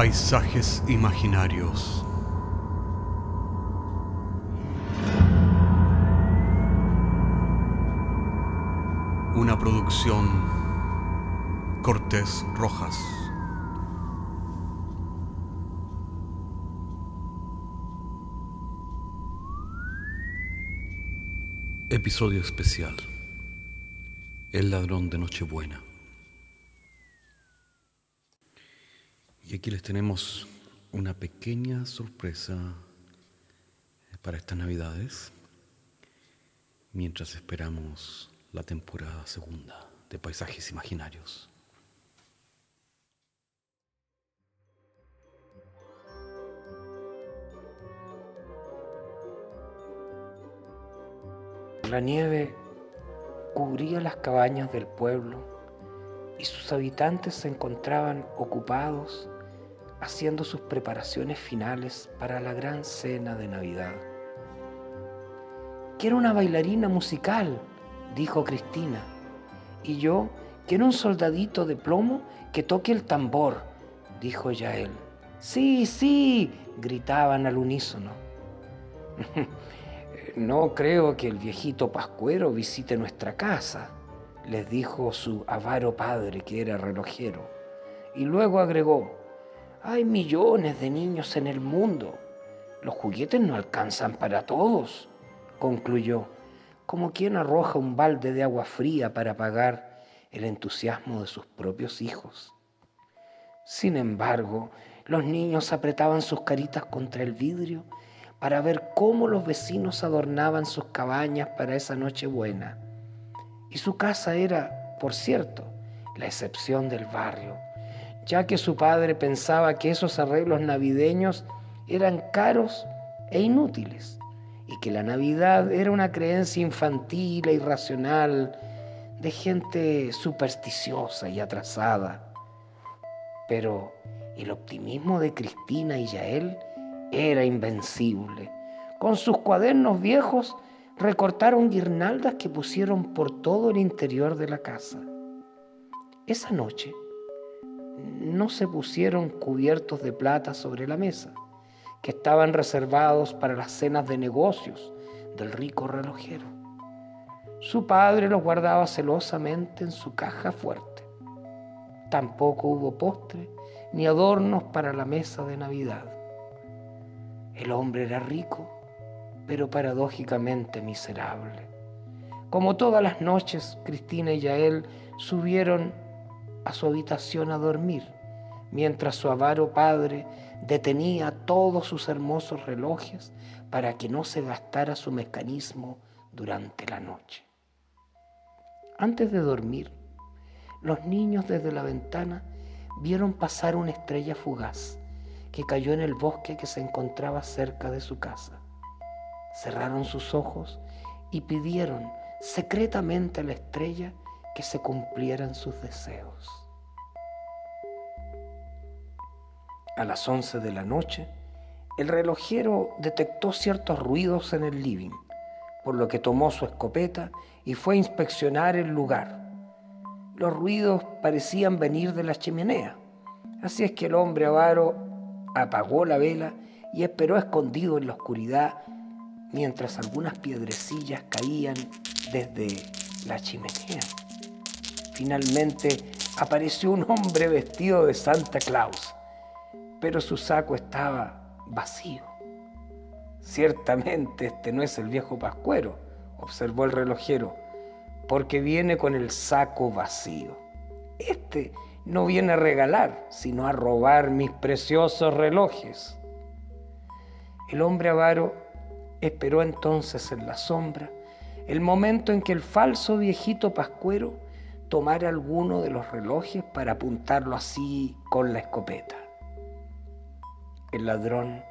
Paisajes imaginarios. Una producción Cortés Rojas. Episodio especial. El ladrón de Nochebuena. Y aquí les tenemos una pequeña sorpresa para estas navidades, mientras esperamos la temporada segunda de Paisajes Imaginarios. La nieve cubría las cabañas del pueblo y sus habitantes se encontraban ocupados haciendo sus preparaciones finales para la gran cena de Navidad. Quiero una bailarina musical, dijo Cristina, y yo quiero un soldadito de plomo que toque el tambor, dijo Yael. Sí, sí, gritaban al unísono. no creo que el viejito Pascuero visite nuestra casa, les dijo su avaro padre que era relojero, y luego agregó, hay millones de niños en el mundo. Los juguetes no alcanzan para todos, concluyó, como quien arroja un balde de agua fría para apagar el entusiasmo de sus propios hijos. Sin embargo, los niños apretaban sus caritas contra el vidrio para ver cómo los vecinos adornaban sus cabañas para esa noche buena. Y su casa era, por cierto, la excepción del barrio ya que su padre pensaba que esos arreglos navideños eran caros e inútiles y que la Navidad era una creencia infantil e irracional de gente supersticiosa y atrasada. Pero el optimismo de Cristina y Yael era invencible. Con sus cuadernos viejos recortaron guirnaldas que pusieron por todo el interior de la casa. Esa noche, no se pusieron cubiertos de plata sobre la mesa, que estaban reservados para las cenas de negocios del rico relojero. Su padre los guardaba celosamente en su caja fuerte. Tampoco hubo postre ni adornos para la mesa de Navidad. El hombre era rico, pero paradójicamente miserable. Como todas las noches, Cristina y Yael subieron a su habitación a dormir, mientras su avaro padre detenía todos sus hermosos relojes para que no se gastara su mecanismo durante la noche. Antes de dormir, los niños desde la ventana vieron pasar una estrella fugaz que cayó en el bosque que se encontraba cerca de su casa. Cerraron sus ojos y pidieron secretamente a la estrella que se cumplieran sus deseos. A las once de la noche, el relojero detectó ciertos ruidos en el living, por lo que tomó su escopeta y fue a inspeccionar el lugar. Los ruidos parecían venir de la chimenea, así es que el hombre avaro apagó la vela y esperó escondido en la oscuridad mientras algunas piedrecillas caían desde la chimenea. Finalmente apareció un hombre vestido de Santa Claus, pero su saco estaba vacío. Ciertamente este no es el viejo pascuero, observó el relojero, porque viene con el saco vacío. Este no viene a regalar, sino a robar mis preciosos relojes. El hombre avaro esperó entonces en la sombra el momento en que el falso viejito pascuero tomar alguno de los relojes para apuntarlo así con la escopeta. El ladrón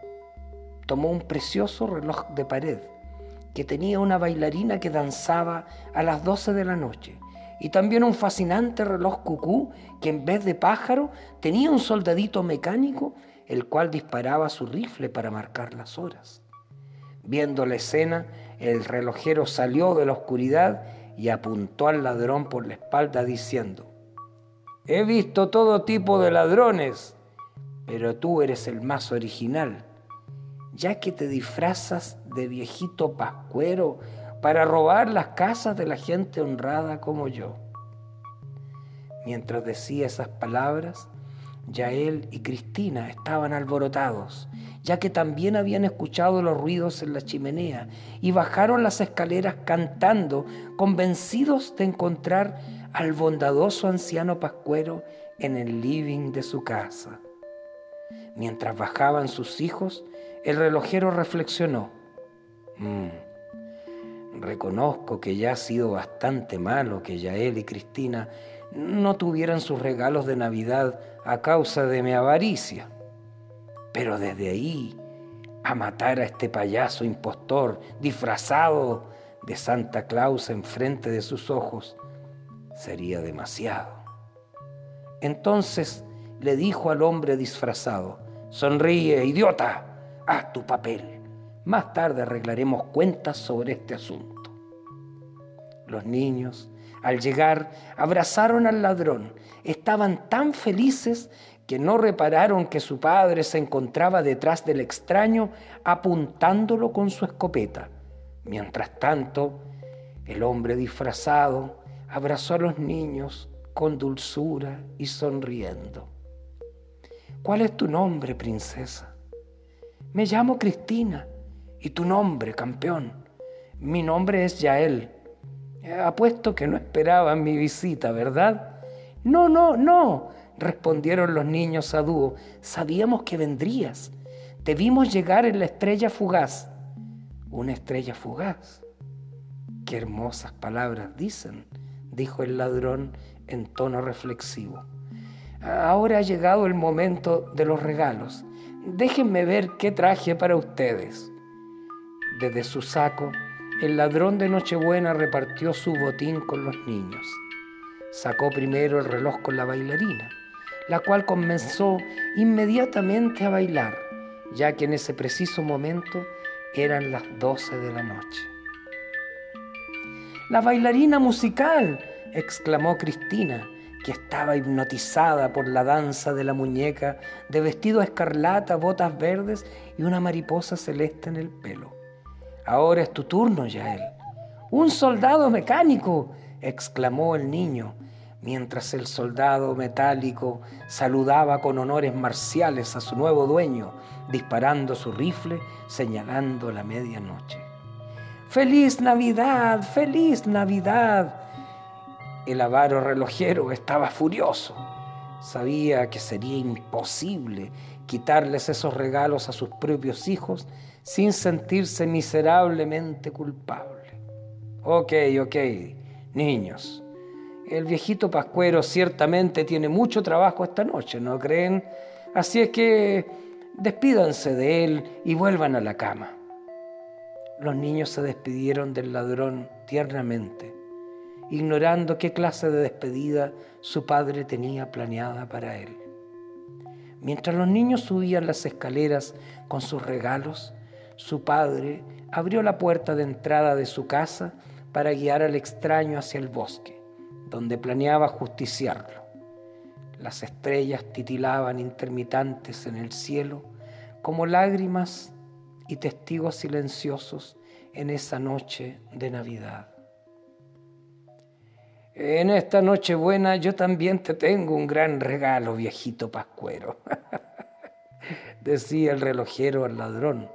tomó un precioso reloj de pared que tenía una bailarina que danzaba a las 12 de la noche y también un fascinante reloj cucú que en vez de pájaro tenía un soldadito mecánico el cual disparaba su rifle para marcar las horas. Viendo la escena, el relojero salió de la oscuridad y apuntó al ladrón por la espalda diciendo, He visto todo tipo de ladrones, pero tú eres el más original, ya que te disfrazas de viejito pascuero para robar las casas de la gente honrada como yo. Mientras decía esas palabras, Yael y Cristina estaban alborotados, ya que también habían escuchado los ruidos en la chimenea y bajaron las escaleras cantando, convencidos de encontrar al bondadoso anciano pascuero en el living de su casa. Mientras bajaban sus hijos, el relojero reflexionó. Mm, reconozco que ya ha sido bastante malo que Yael y Cristina no tuvieran sus regalos de Navidad a causa de mi avaricia. Pero desde ahí a matar a este payaso impostor disfrazado de Santa Claus enfrente de sus ojos sería demasiado. Entonces le dijo al hombre disfrazado, sonríe, idiota, haz tu papel. Más tarde arreglaremos cuentas sobre este asunto. Los niños al llegar, abrazaron al ladrón. Estaban tan felices que no repararon que su padre se encontraba detrás del extraño apuntándolo con su escopeta. Mientras tanto, el hombre disfrazado abrazó a los niños con dulzura y sonriendo. ¿Cuál es tu nombre, princesa? Me llamo Cristina. ¿Y tu nombre, campeón? Mi nombre es Yael. Apuesto que no esperaban mi visita, ¿verdad? No, no, no, respondieron los niños a dúo. Sabíamos que vendrías. Te vimos llegar en la estrella fugaz. Una estrella fugaz. Qué hermosas palabras dicen, dijo el ladrón en tono reflexivo. Ahora ha llegado el momento de los regalos. Déjenme ver qué traje para ustedes. Desde su saco el ladrón de Nochebuena repartió su botín con los niños. Sacó primero el reloj con la bailarina, la cual comenzó inmediatamente a bailar, ya que en ese preciso momento eran las doce de la noche. La bailarina musical, exclamó Cristina, que estaba hipnotizada por la danza de la muñeca de vestido escarlata, botas verdes y una mariposa celeste en el pelo. Ahora es tu turno, Yael. Un soldado mecánico, exclamó el niño, mientras el soldado metálico saludaba con honores marciales a su nuevo dueño, disparando su rifle, señalando la medianoche. ¡Feliz Navidad! ¡Feliz Navidad! El avaro relojero estaba furioso. Sabía que sería imposible quitarles esos regalos a sus propios hijos sin sentirse miserablemente culpable. Ok, ok, niños, el viejito Pascuero ciertamente tiene mucho trabajo esta noche, ¿no creen? Así es que despídanse de él y vuelvan a la cama. Los niños se despidieron del ladrón tiernamente, ignorando qué clase de despedida su padre tenía planeada para él. Mientras los niños subían las escaleras con sus regalos, su padre abrió la puerta de entrada de su casa para guiar al extraño hacia el bosque, donde planeaba justiciarlo. Las estrellas titilaban intermitentes en el cielo como lágrimas y testigos silenciosos en esa noche de Navidad. En esta noche buena yo también te tengo un gran regalo, viejito pascuero, decía el relojero al ladrón,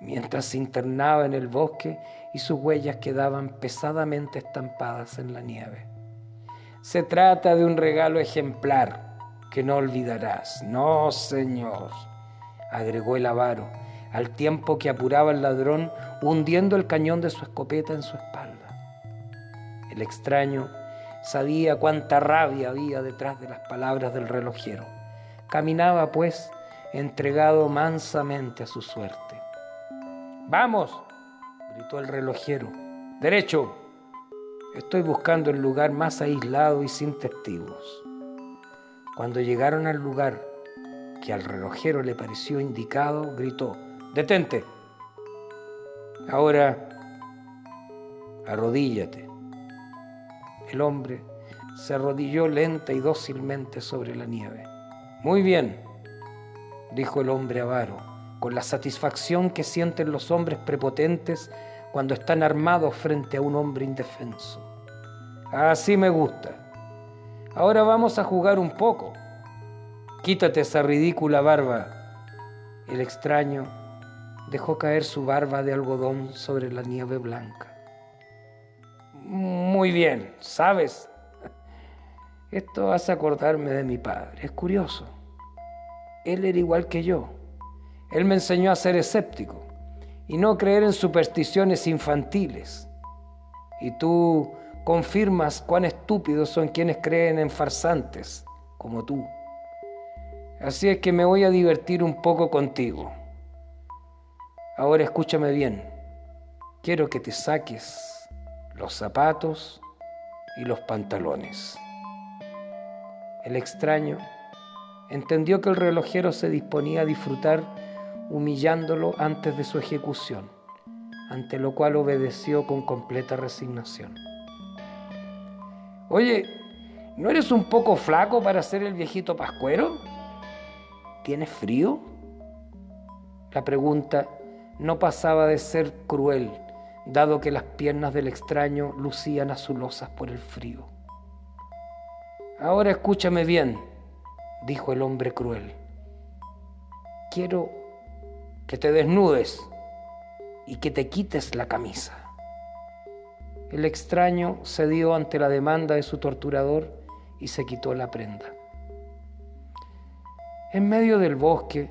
mientras se internaba en el bosque y sus huellas quedaban pesadamente estampadas en la nieve. Se trata de un regalo ejemplar que no olvidarás. No, señor, agregó el avaro, al tiempo que apuraba el ladrón hundiendo el cañón de su escopeta en su espalda. El extraño sabía cuánta rabia había detrás de las palabras del relojero. Caminaba, pues, entregado mansamente a su suerte. Vamos, gritó el relojero. Derecho. Estoy buscando el lugar más aislado y sin testigos. Cuando llegaron al lugar que al relojero le pareció indicado, gritó, detente. Ahora, arrodíllate. El hombre se arrodilló lenta y dócilmente sobre la nieve. Muy bien, dijo el hombre avaro, con la satisfacción que sienten los hombres prepotentes cuando están armados frente a un hombre indefenso. Así me gusta. Ahora vamos a jugar un poco. Quítate esa ridícula barba. El extraño dejó caer su barba de algodón sobre la nieve blanca. Muy bien, ¿sabes? Esto hace acordarme de mi padre. Es curioso. Él era igual que yo. Él me enseñó a ser escéptico y no creer en supersticiones infantiles. Y tú confirmas cuán estúpidos son quienes creen en farsantes como tú. Así es que me voy a divertir un poco contigo. Ahora escúchame bien. Quiero que te saques los zapatos y los pantalones. El extraño entendió que el relojero se disponía a disfrutar humillándolo antes de su ejecución, ante lo cual obedeció con completa resignación. Oye, ¿no eres un poco flaco para ser el viejito pascuero? ¿Tienes frío? La pregunta no pasaba de ser cruel, dado que las piernas del extraño lucían azulosas por el frío. Ahora escúchame bien, dijo el hombre cruel. Quiero que te desnudes y que te quites la camisa. El extraño cedió ante la demanda de su torturador y se quitó la prenda. En medio del bosque,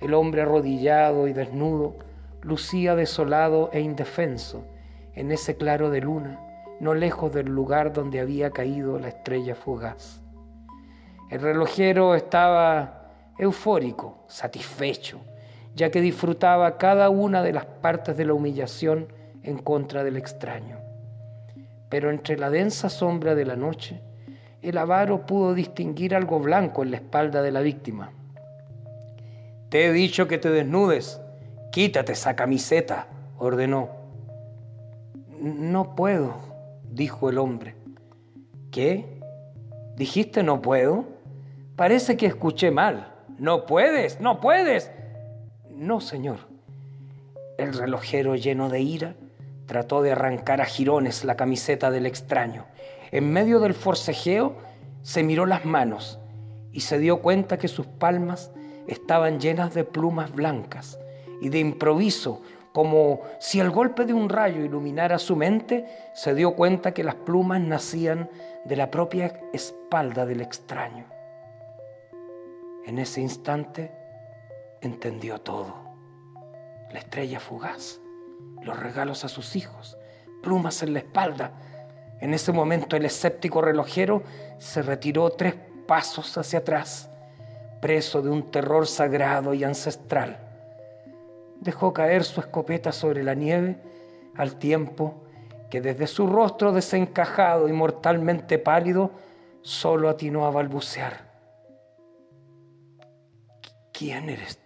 el hombre arrodillado y desnudo lucía desolado e indefenso en ese claro de luna, no lejos del lugar donde había caído la estrella fugaz. El relojero estaba eufórico, satisfecho, ya que disfrutaba cada una de las partes de la humillación en contra del extraño. Pero entre la densa sombra de la noche, el avaro pudo distinguir algo blanco en la espalda de la víctima. Te he dicho que te desnudes. Quítate esa camiseta, ordenó. No puedo, dijo el hombre. ¿Qué? ¿Dijiste no puedo? Parece que escuché mal. No puedes, no puedes. No, señor. El relojero lleno de ira trató de arrancar a jirones la camiseta del extraño. En medio del forcejeo se miró las manos y se dio cuenta que sus palmas estaban llenas de plumas blancas y de improviso, como si el golpe de un rayo iluminara su mente, se dio cuenta que las plumas nacían de la propia espalda del extraño. En ese instante entendió todo. La estrella fugaz, los regalos a sus hijos, plumas en la espalda. En ese momento el escéptico relojero se retiró tres pasos hacia atrás, preso de un terror sagrado y ancestral. Dejó caer su escopeta sobre la nieve al tiempo que desde su rostro desencajado y mortalmente pálido solo atinó a balbucear. ¿Quién eres